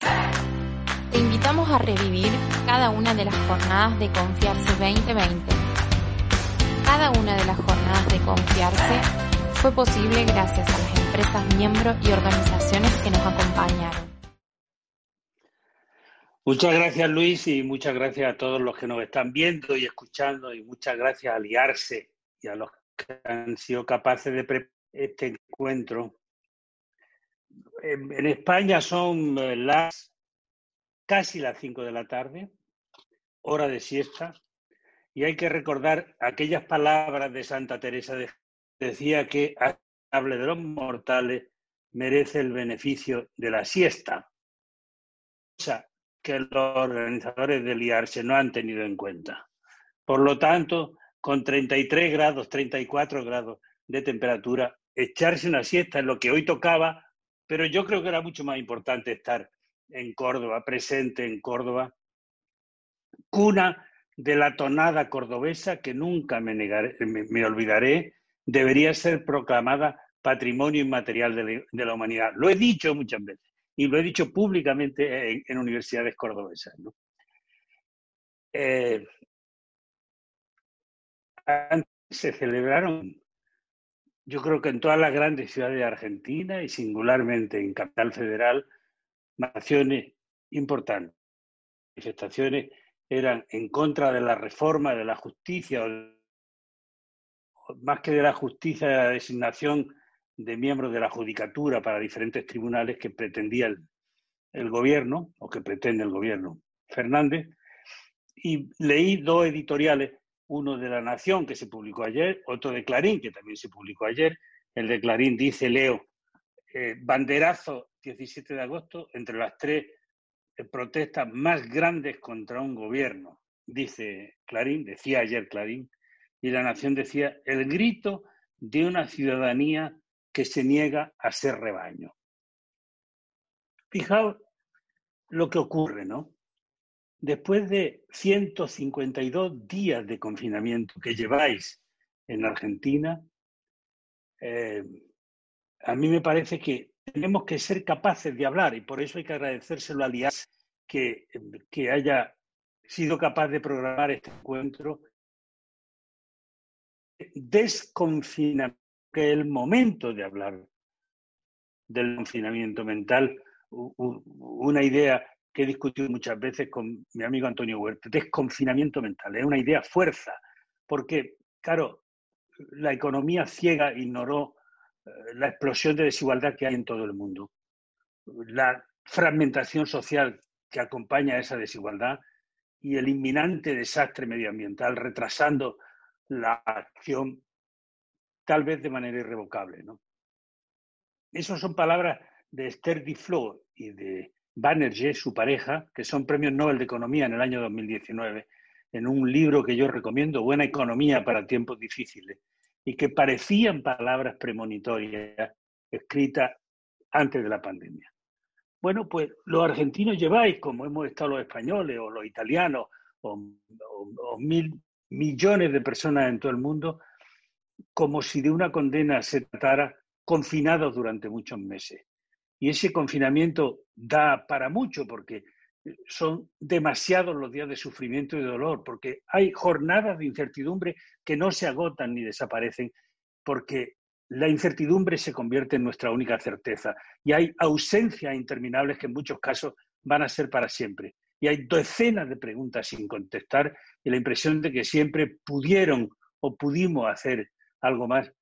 Te invitamos a revivir cada una de las jornadas de Confiarse 2020. Cada una de las jornadas de Confiarse fue posible gracias a las empresas miembros y organizaciones que nos acompañaron. Muchas gracias Luis y muchas gracias a todos los que nos están viendo y escuchando y muchas gracias a Liarse y a los que han sido capaces de preparar este encuentro en, España son eh, las casi las 5 de la tarde, hora de siesta, y hay que recordar aquellas palabras de Santa Teresa de decía que hable de los mortales merece el beneficio de la siesta, cosa que los organizadores del IARSE no han tenido en cuenta. Por lo tanto, con 33 grados, 34 grados de temperatura, echarse una siesta es lo que hoy tocaba pero yo creo que era mucho más importante estar en Córdoba, presente en Córdoba, cuna de la tonada cordobesa que nunca me, me, olvidaré, debería ser proclamada patrimonio inmaterial de, la humanidad. Lo he dicho muchas veces y lo he dicho públicamente en, universidades cordobesas. Eh, se celebraron yo creo que en todas las grandes ciudades de Argentina y singularmente en Capital Federal, naciones importantes. Manifestaciones eran en contra de la reforma de la justicia, más que de la justicia, de la designación de miembros de la judicatura para diferentes tribunales que pretendía el, el gobierno, o que pretende el gobierno Fernández. Y leí dos editoriales uno de La Nación, que se publicó ayer, otro de Clarín, que también se publicó ayer. El de Clarín dice, leo, eh, banderazo 17 de agosto, entre las tres eh, protestas más grandes contra un gobierno, dice Clarín, decía ayer Clarín, y La Nación decía, el grito de una ciudadanía que se niega a ser rebaño. Fijaos lo que ocurre, ¿no? Después de 152 días de confinamiento que lleváis en Argentina, eh, a mí me parece que tenemos que ser capaces de hablar y por eso hay que agradecérselo a Lias que, haya sido capaz de programar este encuentro. Desconfinamiento, que el momento de hablar del confinamiento mental, una idea que he discutido muchas veces con mi amigo Antonio Huerta, desconfinamiento mental, es una idea fuerza, porque, claro, la economía ciega ignoró eh, la explosión de desigualdad que hay en todo el mundo, la fragmentación social que acompaña a esa desigualdad y el inminente desastre medioambiental retrasando la acción tal vez de manera irrevocable. ¿no? Esas son palabras de Esther Duflo y de Banerjee, su pareja, que son premios Nobel de Economía en el año 2019, en un libro que yo recomiendo, Buena Economía para tiempos difíciles, y que parecían palabras premonitorias escritas antes de la pandemia. Bueno, pues los argentinos lleváis, como hemos estado los españoles o los italianos, o, o mil millones de personas en todo el mundo, como si de una condena se tratara, confinados durante muchos meses. Y ese confinamiento da para mucho porque son demasiados los días de sufrimiento y dolor, porque hay jornadas de incertidumbre que no se agotan ni desaparecen, porque la incertidumbre se convierte en nuestra única certeza y hay ausencias interminables que en muchos casos van a ser para siempre. Y hay docenas de preguntas sin contestar y la impresión de que siempre pudieron o pudimos hacer algo más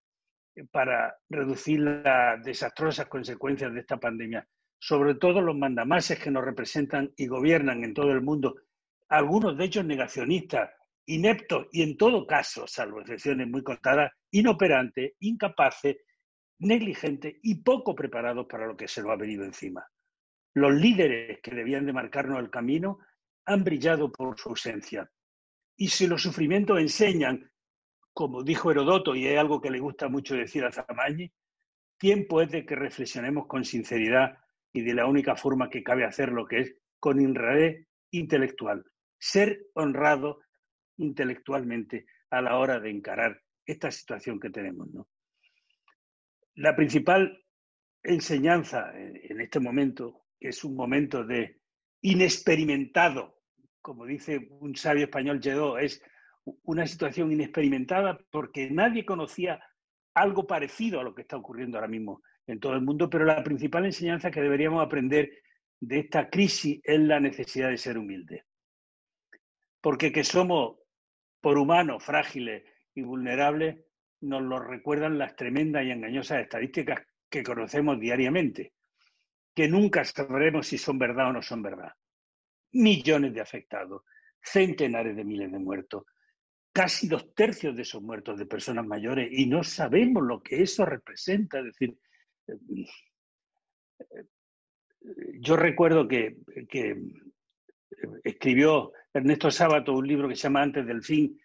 para reducir las desastrosas consecuencias de esta pandemia. Sobre todo los mandamases que nos representan y gobiernan en todo el mundo, algunos de ellos negacionistas, ineptos y en todo caso, salvo excepciones muy contadas, inoperantes, incapaces, negligentes y poco preparados para lo que se nos ha venido encima. Los líderes que debían de marcarnos el camino han brillado por su ausencia. Y si los sufrimientos enseñan, como dijo Herodoto, y es algo que le gusta mucho decir a Zamañi, tiempo es de que reflexionemos con sinceridad y de la única forma que cabe hacerlo, que es con honradez intelectual. Ser honrado intelectualmente a la hora de encarar esta situación que tenemos. ¿no? La principal enseñanza en este momento, que es un momento de inexperimentado, como dice un sabio español es una situación inexperimentada porque nadie conocía algo parecido a lo que está ocurriendo ahora mismo en todo el mundo, pero la principal enseñanza que deberíamos aprender de esta crisis es la necesidad de ser humildes. Porque que somos por humanos frágiles y vulnerables, nos lo recuerdan las tremendas y engañosas estadísticas que conocemos diariamente, que nunca sabremos si son verdad o no son verdad. Millones de afectados, centenares de miles de muertos, casi dos tercios de esos muertos de personas mayores y no sabemos lo que eso representa. Es decir, yo recuerdo que, escribió Ernesto Sábato un libro que se llama Antes del fin,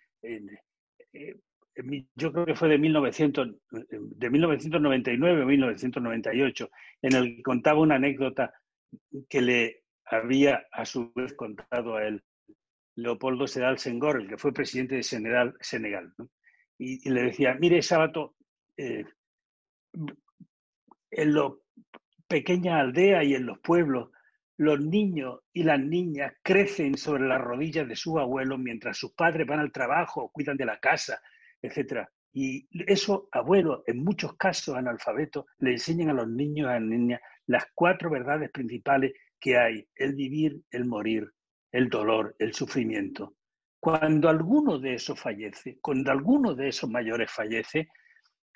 yo creo que fue de, 1900, de 1999 o 1998, en el que contaba una anécdota que le había a su vez contado a él Leopoldo Sedal Senghor, el que fue presidente de Senegal, y, le decía, mire, Sábato, eh, en las pequeñas aldeas y en los pueblos, los niños y las niñas crecen sobre las rodillas de sus abuelos mientras sus padres van al trabajo cuidan de la casa, etc. Y eso, abuelos, en muchos casos analfabetos, le enseñan a los niños y a las niñas las cuatro verdades principales que hay, el vivir, el morir, el dolor, el sufrimiento. Cuando alguno de esos fallece, cuando alguno de esos mayores fallece,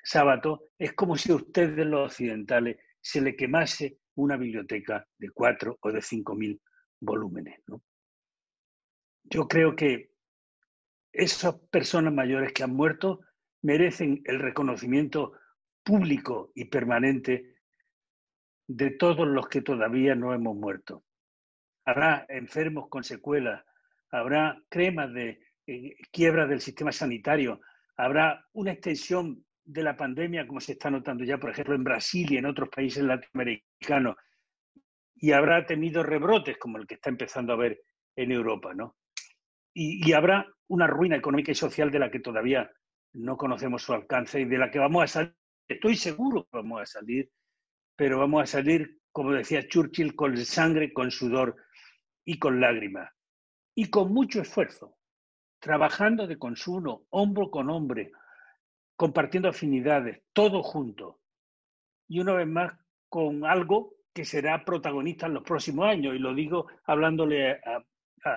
sábado, es como si a ustedes los occidentales se le quemase una biblioteca de cuatro o de cinco mil volúmenes. Yo creo que esas personas mayores que han muerto merecen el reconocimiento público y permanente de todos los que todavía no hemos muerto habrá enfermos con secuelas, habrá cremas de eh, quiebra del sistema sanitario, habrá una extensión de la pandemia, como se está notando ya, por ejemplo, en Brasil y en otros países latinoamericanos, y habrá tenido rebrotes como el que está empezando a ver en Europa, ¿no? Y, y habrá una ruina económica y social de la que todavía no conocemos su alcance y de la que vamos a salir, estoy seguro que vamos a salir, pero vamos a salir, como decía Churchill, con sangre, con sudor y con lágrimas y con mucho esfuerzo, trabajando de consumo, hombro con hombre, compartiendo afinidades, todo junto. Y una vez más, con algo que será protagonista en los próximos años. Y lo digo hablándole a,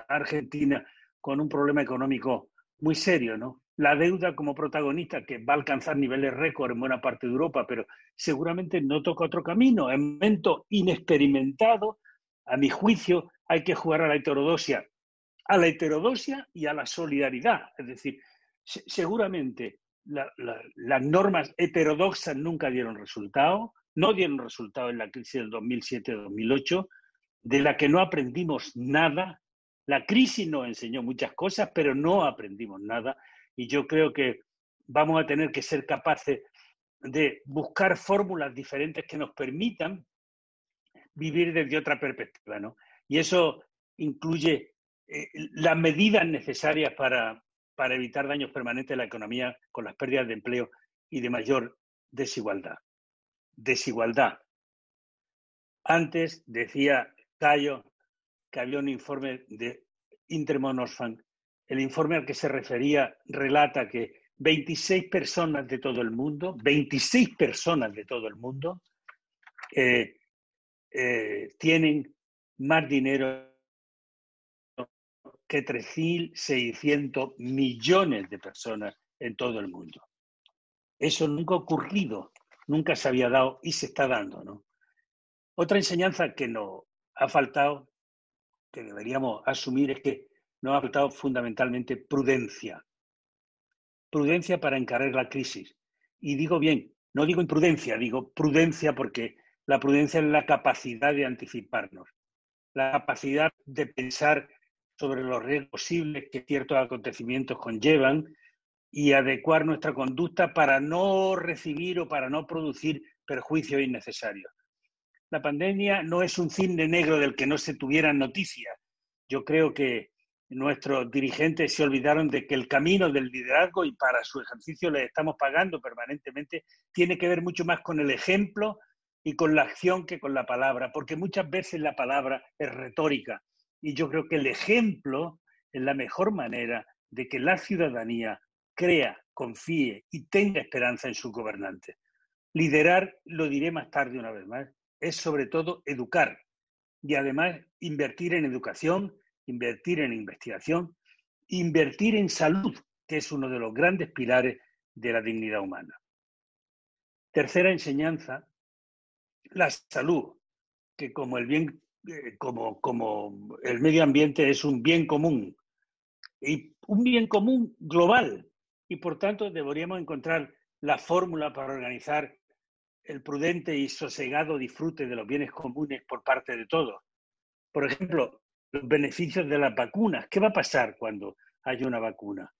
Argentina con un problema económico muy serio, ¿no? La deuda como protagonista que va a alcanzar niveles récord en buena parte de Europa, pero seguramente no toca otro camino. En momento inexperimentado, a mi juicio, hay que jugar a la heterodosia, a la heterodosia y a la solidaridad. Es decir, seguramente las normas heterodoxas nunca dieron resultado, no dieron resultado en la crisis del 2007-2008, de la que no aprendimos nada. La crisis nos enseñó muchas cosas, pero no aprendimos nada. Y yo creo que vamos a tener que ser capaces de buscar fórmulas diferentes que nos permitan vivir desde otra perspectiva, ¿no? Y eso incluye eh, las medidas necesarias para, para evitar daños permanentes en la economía con las pérdidas de empleo y de mayor desigualdad. Desigualdad. Antes decía Cayo que había un informe de Intermonosfan. El informe al que se refería relata que 26 personas de todo el mundo, 26 personas de todo el mundo, eh, eh, tienen más dinero que 3.600 millones de personas en todo el mundo. Eso nunca ha ocurrido, nunca se había dado y se está dando. ¿no? Otra enseñanza que nos ha faltado, que deberíamos asumir, es que nos ha faltado fundamentalmente prudencia. Prudencia para encarar la crisis. Y digo bien, no digo imprudencia, digo prudencia porque La prudencia es la capacidad de anticiparnos, la capacidad de pensar sobre los riesgos posibles que ciertos acontecimientos conllevan y adecuar nuestra conducta para no recibir o para no producir perjuicios innecesarios. La pandemia no es un cine negro del que no se tuvieran noticias. Yo creo que nuestros dirigentes se olvidaron de que el camino del liderazgo, y para su ejercicio les estamos pagando permanentemente, tiene que ver mucho más con el ejemplo y con la acción que con la palabra, porque muchas veces la palabra es retórica. Y yo creo que el ejemplo es la mejor manera de que la ciudadanía crea, confíe y tenga esperanza en su gobernante. Liderar, lo diré más tarde una vez más, es sobre todo educar y además invertir en educación, invertir en investigación, invertir en salud, que es uno de los grandes pilares de la dignidad humana. Tercera enseñanza, la salud, que como el bien, eh, como, como el medio ambiente es un bien común y un bien común global y por tanto deberíamos encontrar la fórmula para organizar el prudente y sosegado disfrute de los bienes comunes por parte de todos. Por ejemplo, los beneficios de las vacunas. ¿Qué va a pasar cuando haya una vacuna?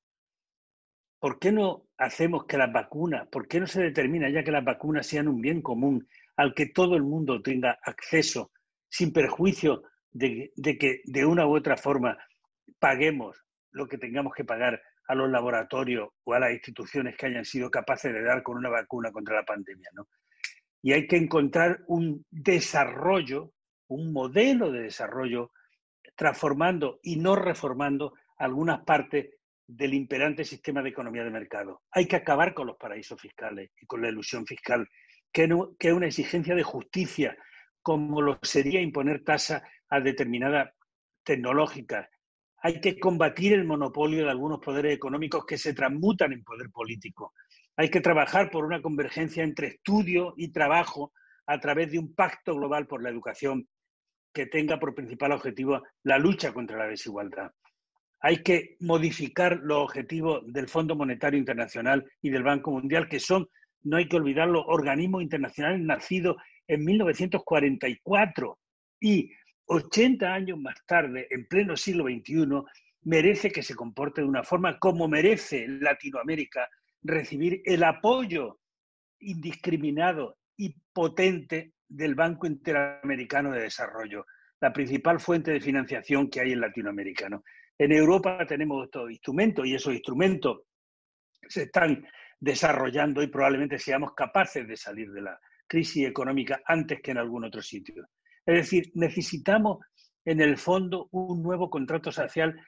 ¿Por qué no hacemos que las vacunas, por qué no se determina ya que las vacunas sean un bien común al que todo el mundo tenga acceso sin perjuicio de, que de una u otra forma paguemos lo que tengamos que pagar a los laboratorios o a las instituciones que hayan sido capaces de dar con una vacuna contra la pandemia? ¿no? y hay que encontrar un desarrollo, un modelo de desarrollo, transformando y no reformando algunas partes del imperante sistema de economía de mercado. Hay que acabar con los paraísos fiscales y con la ilusión fiscal, que, es una exigencia de justicia, como lo sería imponer tasa a determinadas tecnológicas. Hay que combatir el monopolio de algunos poderes económicos que se transmutan en poder político. Hay que trabajar por una convergencia entre estudio y trabajo a través de un pacto global por la educación que tenga por principal objetivo la lucha contra la desigualdad. Hay que modificar los objetivos del Fondo Monetario Internacional y del Banco Mundial, que son, no hay que olvidarlo, organismos internacionales nacidos en 1944 y 80 años más tarde, en pleno siglo XXI, merece que se comporte de una forma como merece Latinoamérica recibir el apoyo indiscriminado y potente del Banco Interamericano de Desarrollo, la principal fuente de financiación que hay en Latinoamérica. En Europa tenemos estos instrumentos y esos instrumentos se están desarrollando y probablemente seamos capaces de salir de la crisis económica antes que en algún otro sitio. Es decir, necesitamos en el fondo un nuevo contrato social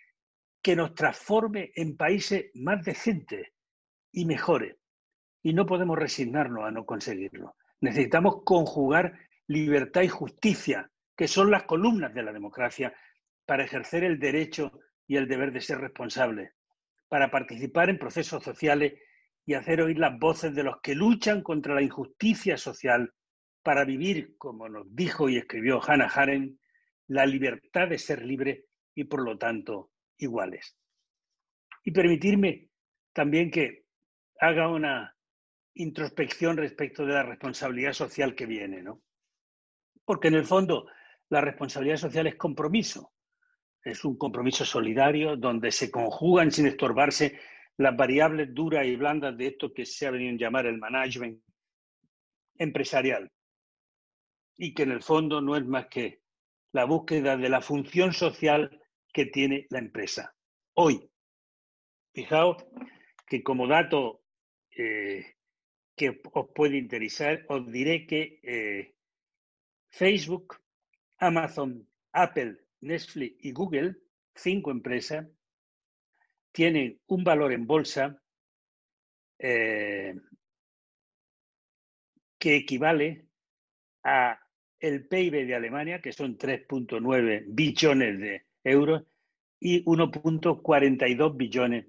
que nos transforme en países más decentes, y mejore. Y no podemos resignarnos a no conseguirlo. Necesitamos conjugar libertad y justicia, que son las columnas de la democracia, para ejercer el derecho y el deber de ser responsable, para participar en procesos sociales y hacer oír las voces de los que luchan contra la injusticia social, para vivir, como nos dijo y escribió Hannah Arendt, la libertad de ser libre y por lo tanto iguales. Y permitirme también que haga una introspección respecto de la responsabilidad social que viene, ¿no? Porque en el fondo la responsabilidad social es compromiso, es un compromiso solidario donde se conjugan sin estorbarse las variables duras y blandas de esto que se ha venido a llamar el management empresarial y que en el fondo no es más que la búsqueda de la función social que tiene la empresa. Hoy, fijaos que como dato eh, que os puede interesar, os diré que eh, Facebook, Amazon, Apple, Netflix y Google, cinco empresas, tienen un valor en bolsa eh, que equivale a el PIB de Alemania, que son 3.9 billones de euros, y 1.42 billones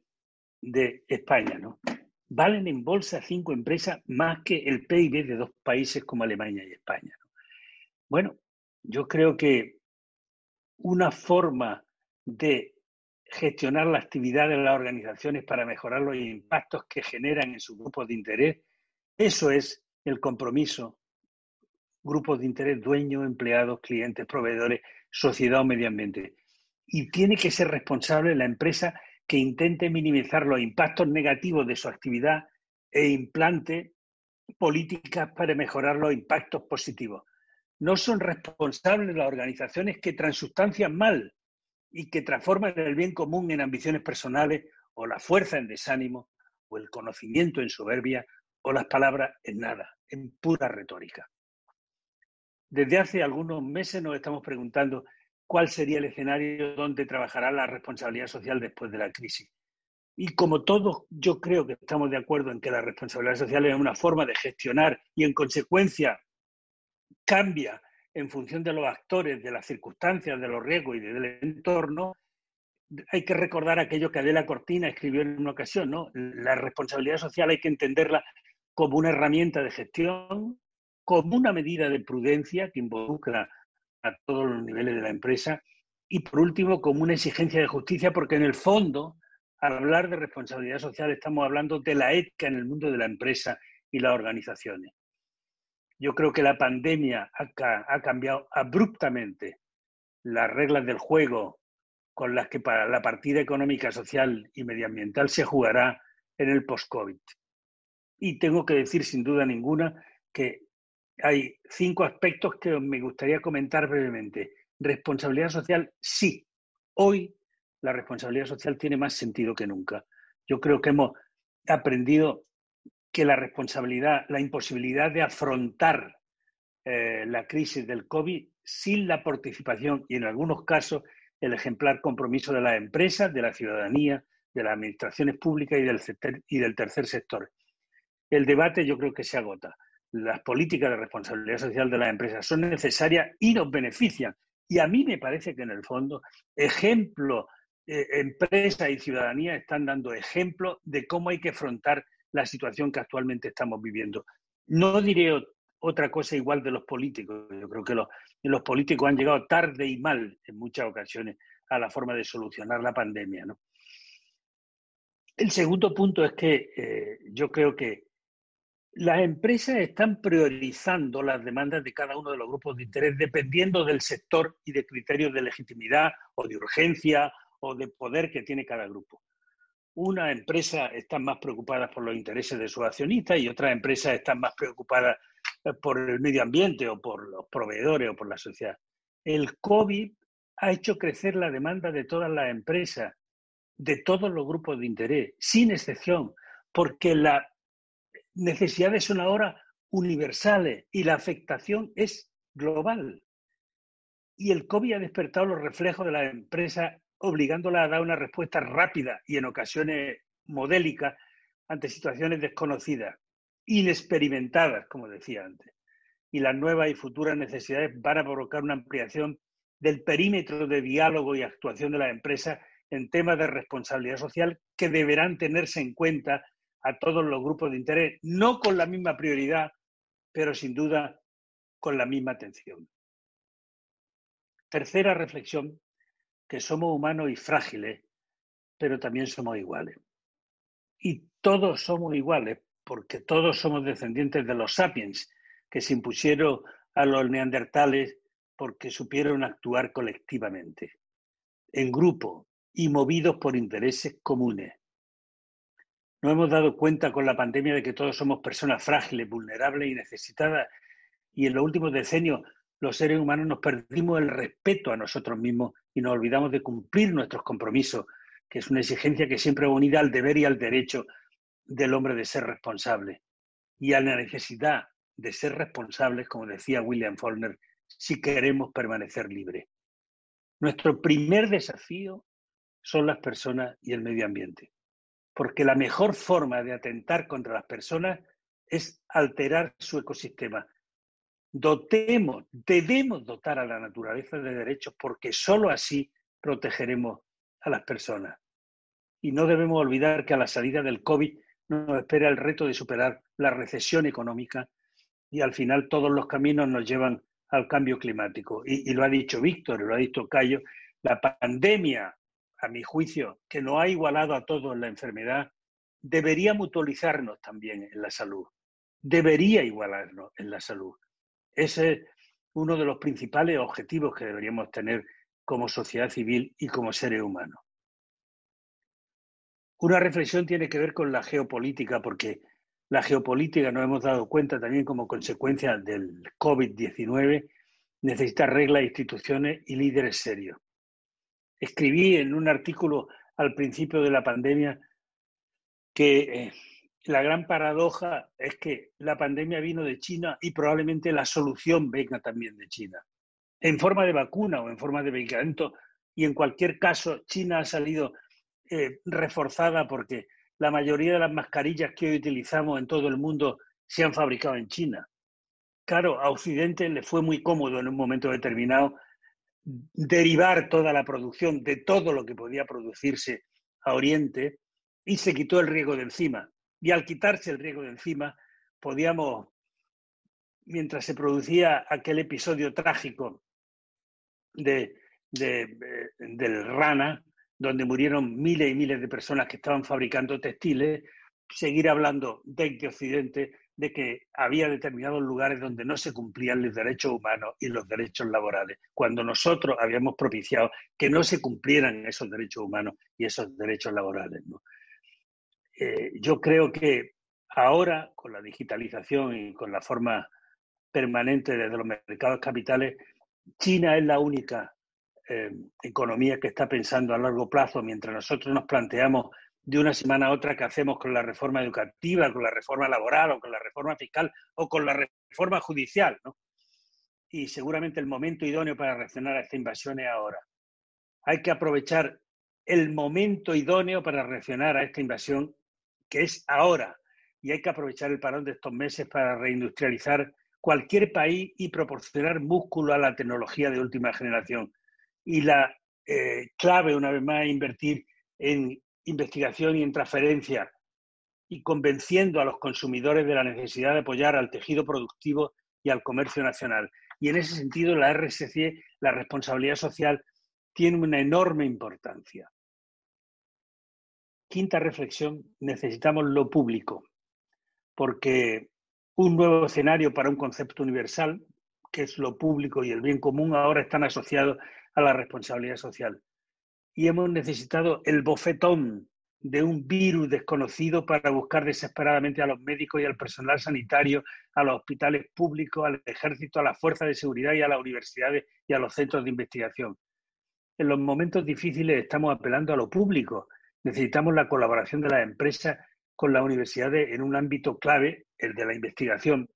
de España, ¿no? valen en bolsa cinco empresas más que el PIB de dos países como Alemania y España. Bueno, yo creo que una forma de gestionar la actividad de las organizaciones para mejorar los impactos que generan en sus grupos de interés, eso es el compromiso grupos de interés, dueños, empleados, clientes, proveedores, sociedad o medio ambiente. Y tiene que ser responsable la empresa que intente minimizar los impactos negativos de su actividad e implante políticas para mejorar los impactos positivos. No son responsables las organizaciones que transustancian mal y que transforman el bien común en ambiciones personales o la fuerza en desánimo o el conocimiento en soberbia o las palabras en nada, en pura retórica. Desde hace algunos meses nos estamos preguntando cuál sería el escenario donde trabajará la responsabilidad social después de la crisis. Y como todos, yo creo que estamos de acuerdo en que la responsabilidad social es una forma de gestionar y en consecuencia cambia en función de los actores, de las circunstancias, de los riesgos y del entorno, hay que recordar aquello que Adela Cortina escribió en una ocasión, ¿no? La responsabilidad social hay que entenderla como una herramienta de gestión, como una medida de prudencia que involucra a todos los niveles de la empresa y, por último, como una exigencia de justicia, porque en el fondo al hablar de responsabilidad social estamos hablando de la ética en el mundo de la empresa y las organizaciones. Yo creo que la pandemia ha, cambiado abruptamente las reglas del juego con las que para la partida económica, social y medioambiental se jugará en el post-COVID. Y tengo que decir sin duda ninguna que hay cinco aspectos que me gustaría comentar brevemente. Responsabilidad social, sí. Hoy la responsabilidad social tiene más sentido que nunca. Yo creo que hemos aprendido que la responsabilidad, la imposibilidad de afrontar eh, la crisis del COVID sin la participación y en algunos casos el ejemplar compromiso de las empresas, de la ciudadanía, de las administraciones públicas y del, y del tercer sector. El debate yo creo que se agota. Las políticas de responsabilidad social de las empresas son necesarias y nos benefician. Y a mí me parece que en el fondo, ejemplo eh, empresa y ciudadanía están dando ejemplo de cómo hay que afrontar la situación que actualmente estamos viviendo. No diré otra cosa igual de los políticos. Yo creo que los, políticos han llegado tarde y mal en muchas ocasiones a la forma de solucionar la pandemia. El segundo punto es que eh, yo creo que las empresas están priorizando las demandas de cada uno de los grupos de interés dependiendo del sector y de criterios de legitimidad o de urgencia o de poder que tiene cada grupo. Una empresa está más preocupada por los intereses de sus accionistas y otras empresas están más preocupadas eh, por el medio ambiente o por los proveedores o por la sociedad. El COVID ha hecho crecer la demanda de todas las empresas, de todos los grupos de interés, sin excepción, porque las necesidades son ahora universales y la afectación es global. Y el COVID ha despertado los reflejos de las empresas obligándola a dar una respuesta rápida y en ocasiones modélica ante situaciones desconocidas, inexperimentadas, como decía antes. Y las nuevas y futuras necesidades van a provocar una ampliación del perímetro de diálogo y actuación de las empresas en temas de responsabilidad social que deberán tenerse en cuenta a todos los grupos de interés, no con la misma prioridad, pero sin duda con la misma atención. Tercera reflexión que somos humanos y frágiles, pero también somos iguales. Y todos somos iguales, porque todos somos descendientes de los sapiens, que se impusieron a los neandertales porque supieron actuar colectivamente, en grupo y movidos por intereses comunes. Nos hemos dado cuenta con la pandemia de que todos somos personas frágiles, vulnerables y necesitadas, y en los últimos decenios los seres humanos nos perdimos el respeto a nosotros mismos y nos olvidamos de cumplir nuestros compromisos, que es una exigencia que siempre va unida al deber y al derecho del hombre de ser responsable y a la necesidad de ser responsables, como decía William Faulkner, si queremos permanecer libres. Nuestro primer desafío son las personas y el medio ambiente, porque la mejor forma de atentar contra las personas es alterar su ecosistema, dotemos, debemos dotar a la naturaleza de derechos porque sólo así protegeremos a las personas. Y no debemos olvidar que a la salida del COVID nos espera el reto de superar la recesión económica y al final todos los caminos nos llevan al cambio climático. Y, lo ha dicho Víctor, lo ha dicho Cayo, la pandemia, a mi juicio, que no ha igualado a todos la enfermedad, debería mutualizarnos también en la salud. Debería igualarnos en la salud Ese es uno de los principales objetivos que deberíamos tener como sociedad civil y como seres humanos. Una reflexión tiene que ver con la geopolítica, porque la geopolítica, nos hemos dado cuenta también como consecuencia del COVID-19, necesita reglas, instituciones y líderes serios. Escribí en un artículo al principio de la pandemia que eh, la gran paradoja es que la pandemia vino de China y probablemente la solución venga también de China, en forma de vacuna o en forma de medicamento. Y en cualquier caso, China ha salido eh, reforzada porque la mayoría de las mascarillas que hoy utilizamos en todo el mundo se han fabricado en China. Claro, a Occidente le fue muy cómodo en un momento determinado derivar toda la producción de todo lo que podía producirse a Oriente y se quitó el riego de encima. Y al quitarse el riego de encima, podíamos, mientras se producía aquel episodio trágico de, del Rana, donde murieron miles y miles de personas que estaban fabricando textiles, seguir hablando de Occidente de que había determinados lugares donde no se cumplían los derechos humanos y los derechos laborales, cuando nosotros habíamos propiciado que no se cumplieran esos derechos humanos y esos derechos laborales. Eh, yo creo que ahora, con la digitalización y con la forma permanente desde los mercados capitales, China es la única eh, economía que está pensando a largo plazo, mientras nosotros nos planteamos de una semana a otra que hacemos con la reforma educativa, con la reforma laboral o con la reforma fiscal o con la reforma judicial. Y seguramente el momento idóneo para reaccionar a esta invasión es ahora. Hay que aprovechar el momento idóneo para reaccionar a esta invasión, que es ahora. Y hay que aprovechar el parón de estos meses para reindustrializar cualquier país y proporcionar músculo a la tecnología de última generación. Y la eh, clave, una vez más, es invertir en investigación y en transferencia y convenciendo a los consumidores de la necesidad de apoyar al tejido productivo y al comercio nacional. Y en ese sentido, la RSC, la responsabilidad social, tiene una enorme importancia. Quinta reflexión, necesitamos lo público, porque un nuevo escenario para un concepto universal, que es lo público y el bien común, ahora están asociados a la responsabilidad social y hemos necesitado el bofetón de un virus desconocido para buscar desesperadamente a los médicos y al personal sanitario, a los hospitales públicos, al ejército, a las fuerzas de seguridad y a las universidades y a los centros de investigación. En los momentos difíciles estamos apelando a lo público. Necesitamos la colaboración de las empresas con las universidades en un ámbito clave, el de la investigación,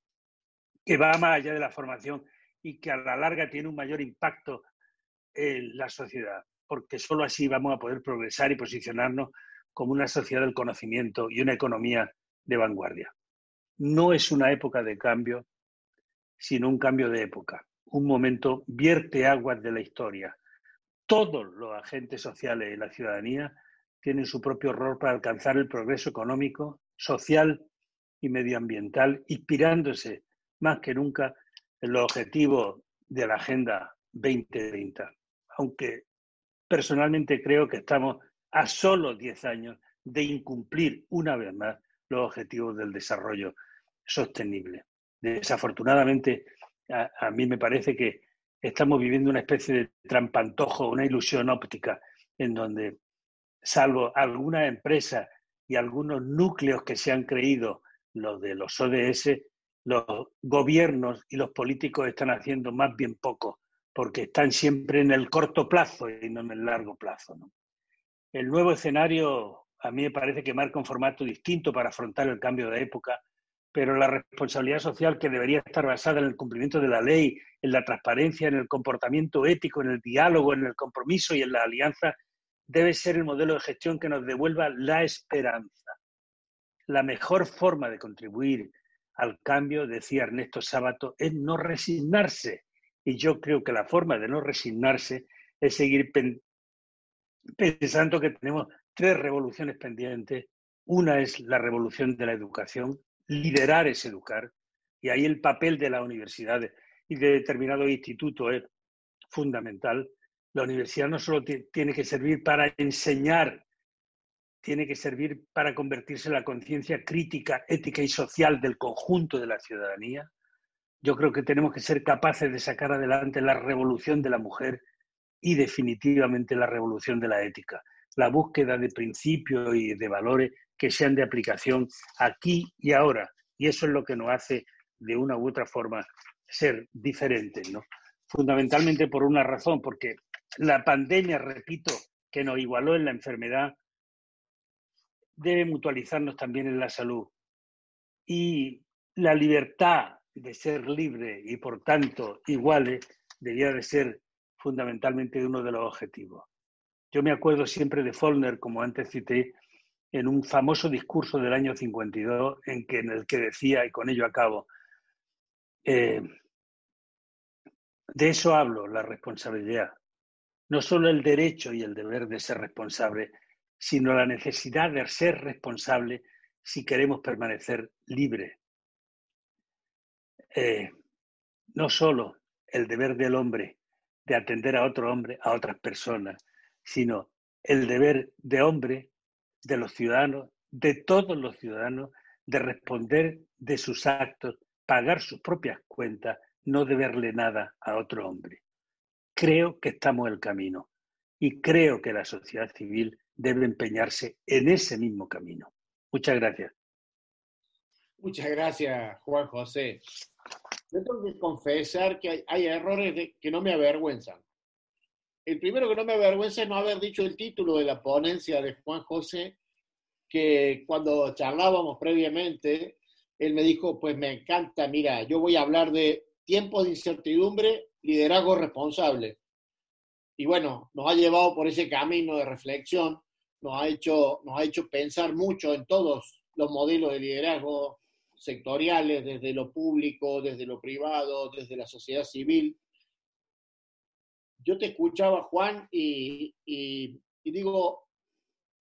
que va más allá de la formación y que a la larga tiene un mayor impacto en la sociedad porque solo así vamos a poder progresar y posicionarnos como una sociedad del conocimiento y una economía de vanguardia. No es una época de cambio, sino un cambio de época. Un momento vierte aguas de la historia. Todos los agentes sociales y la ciudadanía tienen su propio rol para alcanzar el progreso económico, social y medioambiental, inspirándose más que nunca en los objetivos de la Agenda 2030. Aunque personalmente creo que estamos a solo 10 años de incumplir una vez más los objetivos del desarrollo sostenible. Desafortunadamente, a, mí me parece que estamos viviendo una especie de trampantojo, una ilusión óptica, en donde, salvo algunas empresas y algunos núcleos que se han creído, los de los ODS, los gobiernos y los políticos están haciendo más bien poco porque están siempre en el corto plazo y no en el largo plazo. El nuevo escenario a mí me parece que marca un formato distinto para afrontar el cambio de época, pero la responsabilidad social que debería estar basada en el cumplimiento de la ley, en la transparencia, en el comportamiento ético, en el diálogo, en el compromiso y en la alianza, debe ser el modelo de gestión que nos devuelva la esperanza. La mejor forma de contribuir al cambio, decía Ernesto Sábato, es no resignarse, y yo creo que la forma de no resignarse es seguir pensando que tenemos tres revoluciones pendientes. Una es la revolución de la educación, liderar es educar, y ahí el papel de las universidades y de determinados institutos es fundamental. La universidad no solo tiene que servir para enseñar, tiene que servir para convertirse en la conciencia crítica, ética y social del conjunto de la ciudadanía. Yo creo que tenemos que ser capaces de sacar adelante la revolución de la mujer y definitivamente la revolución de la ética, la búsqueda de principios y de valores que sean de aplicación aquí y ahora. Y eso es lo que nos hace, de una u otra forma, ser diferentes, ¿no? Fundamentalmente por una razón, porque la pandemia, repito, que nos igualó en la enfermedad, debe mutualizarnos también en la salud. Y la libertad de ser libre y por tanto iguales debía de ser fundamentalmente uno de los objetivos. Yo me acuerdo siempre de Follner, como antes cité, en un famoso discurso del año 52 en, que, en el que decía, y con ello acabo, eh, de eso hablo, la responsabilidad. No solo el derecho y el deber de ser responsable, sino la necesidad de ser responsable si queremos permanecer libre. Eh, no solo el deber del hombre de atender a otro hombre, a otras personas, sino el deber de hombre, de los ciudadanos, de todos los ciudadanos, de responder de sus actos, pagar sus propias cuentas, no deberle nada a otro hombre. Creo que estamos en el camino y creo que la sociedad civil debe empeñarse en ese mismo camino. Muchas gracias. Muchas gracias, Juan José. Yo tengo que confesar que hay, errores que no me avergüenzan. El primero que no me avergüenza es no haber dicho el título de la ponencia de Juan José, que cuando charlábamos previamente, él me dijo, pues me encanta, mira, yo voy a hablar de tiempos de incertidumbre, liderazgo responsable. Y bueno, nos ha llevado por ese camino de reflexión, nos ha hecho, nos ha hecho pensar mucho en todos los modelos de liderazgo sectoriales, desde lo público, desde lo privado, desde la sociedad civil. Yo te escuchaba, Juan, y, y digo,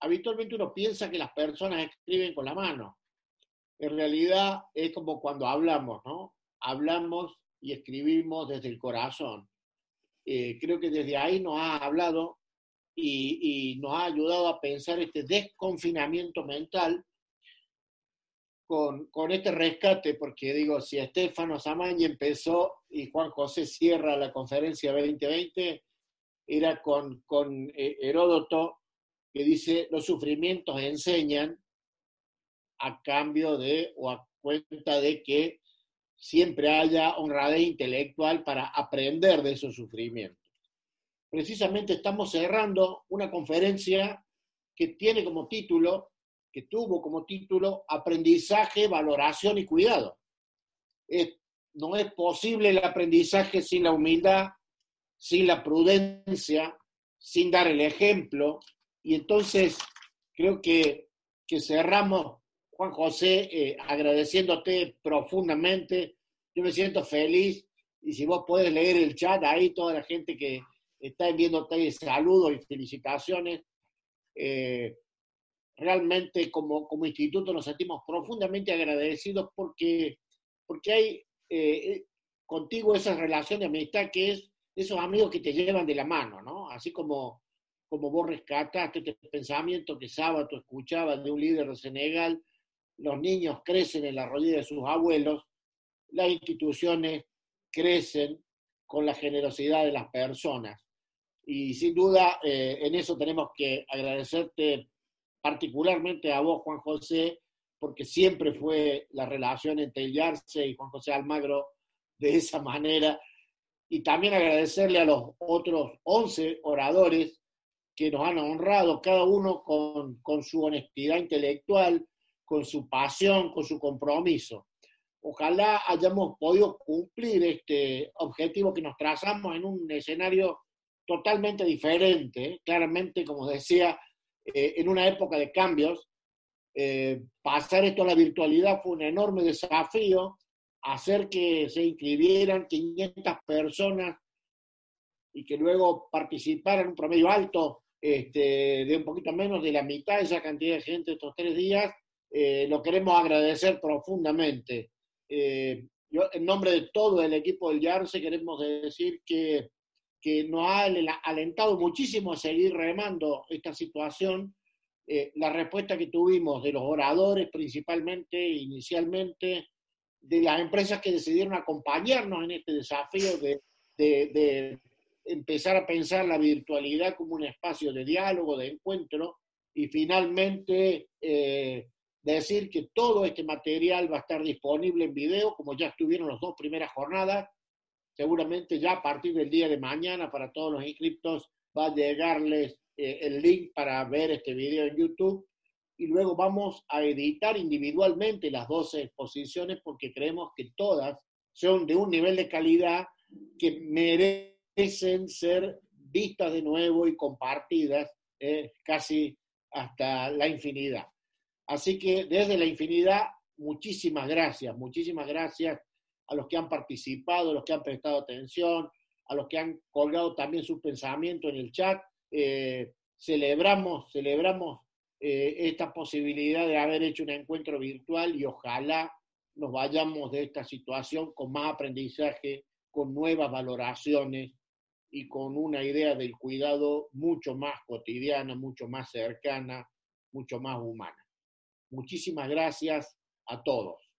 habitualmente uno piensa que las personas escriben con la mano. En realidad es como cuando hablamos, ¿no? Hablamos y escribimos desde el corazón. Eh, creo que desde ahí nos ha hablado y, nos ha ayudado a pensar este desconfinamiento mental con, con, este rescate, porque digo, si Estefano Samañi empezó y Juan José cierra la conferencia 2020, era con, con eh, Heródoto, que dice, los sufrimientos enseñan a cambio de o a cuenta de que siempre haya honradez intelectual para aprender de esos sufrimientos. Precisamente estamos cerrando una conferencia que tiene como título, que tuvo como título, Aprendizaje, Valoración y Cuidado. no es posible el aprendizaje sin la humildad, sin la prudencia, sin dar el ejemplo. Y entonces creo que, que cerramos Juan José, eh, agradeciéndote profundamente. Yo me siento feliz y si vos puedes leer el chat, ahí toda la gente que está enviándote saludos y felicitaciones. Eh, realmente como, como instituto nos sentimos profundamente agradecidos porque, porque hay eh, contigo esa relación de amistad que es esos amigos que te llevan de la mano, ¿no? Así como, como vos rescataste este pensamiento que sábado escuchabas de un líder de Senegal, los niños crecen en la rodilla de sus abuelos, las instituciones crecen con la generosidad de las personas. Y sin duda, eh, en eso tenemos que agradecerte particularmente a vos, Juan José, porque siempre fue la relación entre Yarse y Juan José Almagro de esa manera. Y también agradecerle a los otros 11 oradores que nos han honrado, cada uno con, con su honestidad intelectual, con su pasión, con su compromiso. Ojalá hayamos podido cumplir este objetivo que nos trazamos en un escenario totalmente diferente, claramente, como decía, eh, en una época de cambios. Eh, pasar esto a la virtualidad fue un enorme desafío, hacer que se inscribieran 500 personas y que luego participaran un promedio alto este, de un poquito menos de la mitad de esa cantidad de gente estos tres días, eh, lo queremos agradecer profundamente. Eh, yo, en nombre de todo el equipo del Yarse, queremos decir que, que nos ha alentado muchísimo a seguir remando esta situación. Eh, la respuesta que tuvimos de los oradores, principalmente, inicialmente, de las empresas que decidieron acompañarnos en este desafío de, de, empezar a pensar la virtualidad como un espacio de diálogo, de encuentro, y finalmente eh, decir que todo este material va a estar disponible en video, como ya estuvieron las dos primeras jornadas. Seguramente ya a partir del día de mañana para todos los inscriptos va a llegarles eh, el link para ver este video en YouTube y luego vamos a editar individualmente las 12 exposiciones porque creemos que todas son de un nivel de calidad que merecen ser vistas de nuevo y compartidas eh, casi hasta la infinidad. Así que desde la infinidad, muchísimas gracias, muchísimas gracias a los que han participado, a los que han prestado atención, a los que han colgado también su pensamiento en el chat. Eh, celebramos, celebramos eh, esta posibilidad de haber hecho un encuentro virtual y ojalá nos vayamos de esta situación con más aprendizaje, con nuevas valoraciones y con una idea del cuidado mucho más cotidiana, mucho más cercana, mucho más humana. Muchísimas gracias a todos.